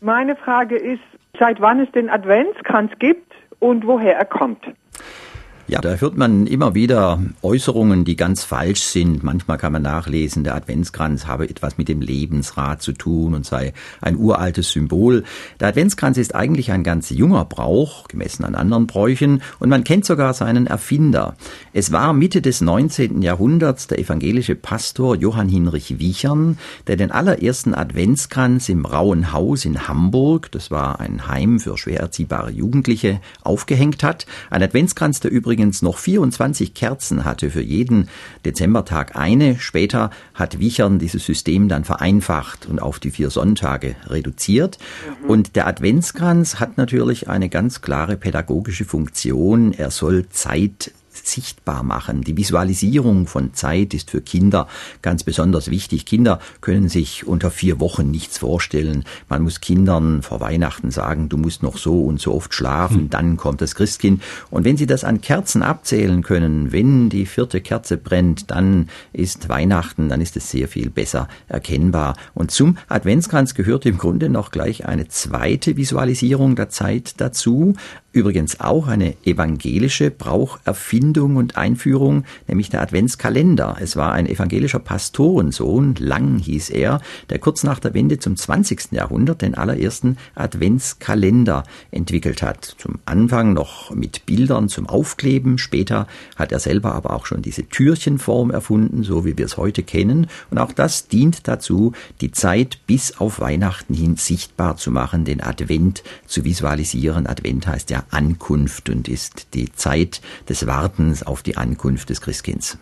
Meine Frage ist, seit wann es den Adventskranz gibt und woher er kommt. Ja, da hört man immer wieder Äußerungen, die ganz falsch sind. Manchmal kann man nachlesen, der Adventskranz habe etwas mit dem Lebensrat zu tun und sei ein uraltes Symbol. Der Adventskranz ist eigentlich ein ganz junger Brauch, gemessen an anderen Bräuchen, und man kennt sogar seinen Erfinder. Es war Mitte des 19. Jahrhunderts der evangelische Pastor Johann Hinrich Wiechern, der den allerersten Adventskranz im Rauen Haus in Hamburg, das war ein Heim für schwer erziehbare Jugendliche, aufgehängt hat. Ein Adventskranz, der übrigens übrigens noch 24 Kerzen hatte, für jeden Dezembertag eine. Später hat Wichern dieses System dann vereinfacht und auf die vier Sonntage reduziert. Mhm. Und der Adventskranz hat natürlich eine ganz klare pädagogische Funktion. Er soll Zeit sichtbar machen. Die Visualisierung von Zeit ist für Kinder ganz besonders wichtig. Kinder können sich unter vier Wochen nichts vorstellen. Man muss Kindern vor Weihnachten sagen, du musst noch so und so oft schlafen, hm. dann kommt das Christkind. Und wenn sie das an Kerzen abzählen können, wenn die vierte Kerze brennt, dann ist Weihnachten, dann ist es sehr viel besser erkennbar. Und zum Adventskranz gehört im Grunde noch gleich eine zweite Visualisierung der Zeit dazu. Übrigens auch eine evangelische Braucherfindung und Einführung, nämlich der Adventskalender. Es war ein evangelischer Pastorensohn, Lang hieß er, der kurz nach der Wende zum 20. Jahrhundert den allerersten Adventskalender entwickelt hat. Zum Anfang noch mit Bildern zum Aufkleben, später hat er selber aber auch schon diese Türchenform erfunden, so wie wir es heute kennen. Und auch das dient dazu, die Zeit bis auf Weihnachten hin sichtbar zu machen, den Advent zu visualisieren. Advent heißt ja Ankunft und ist die Zeit des Wartens auf die Ankunft des Christkinds.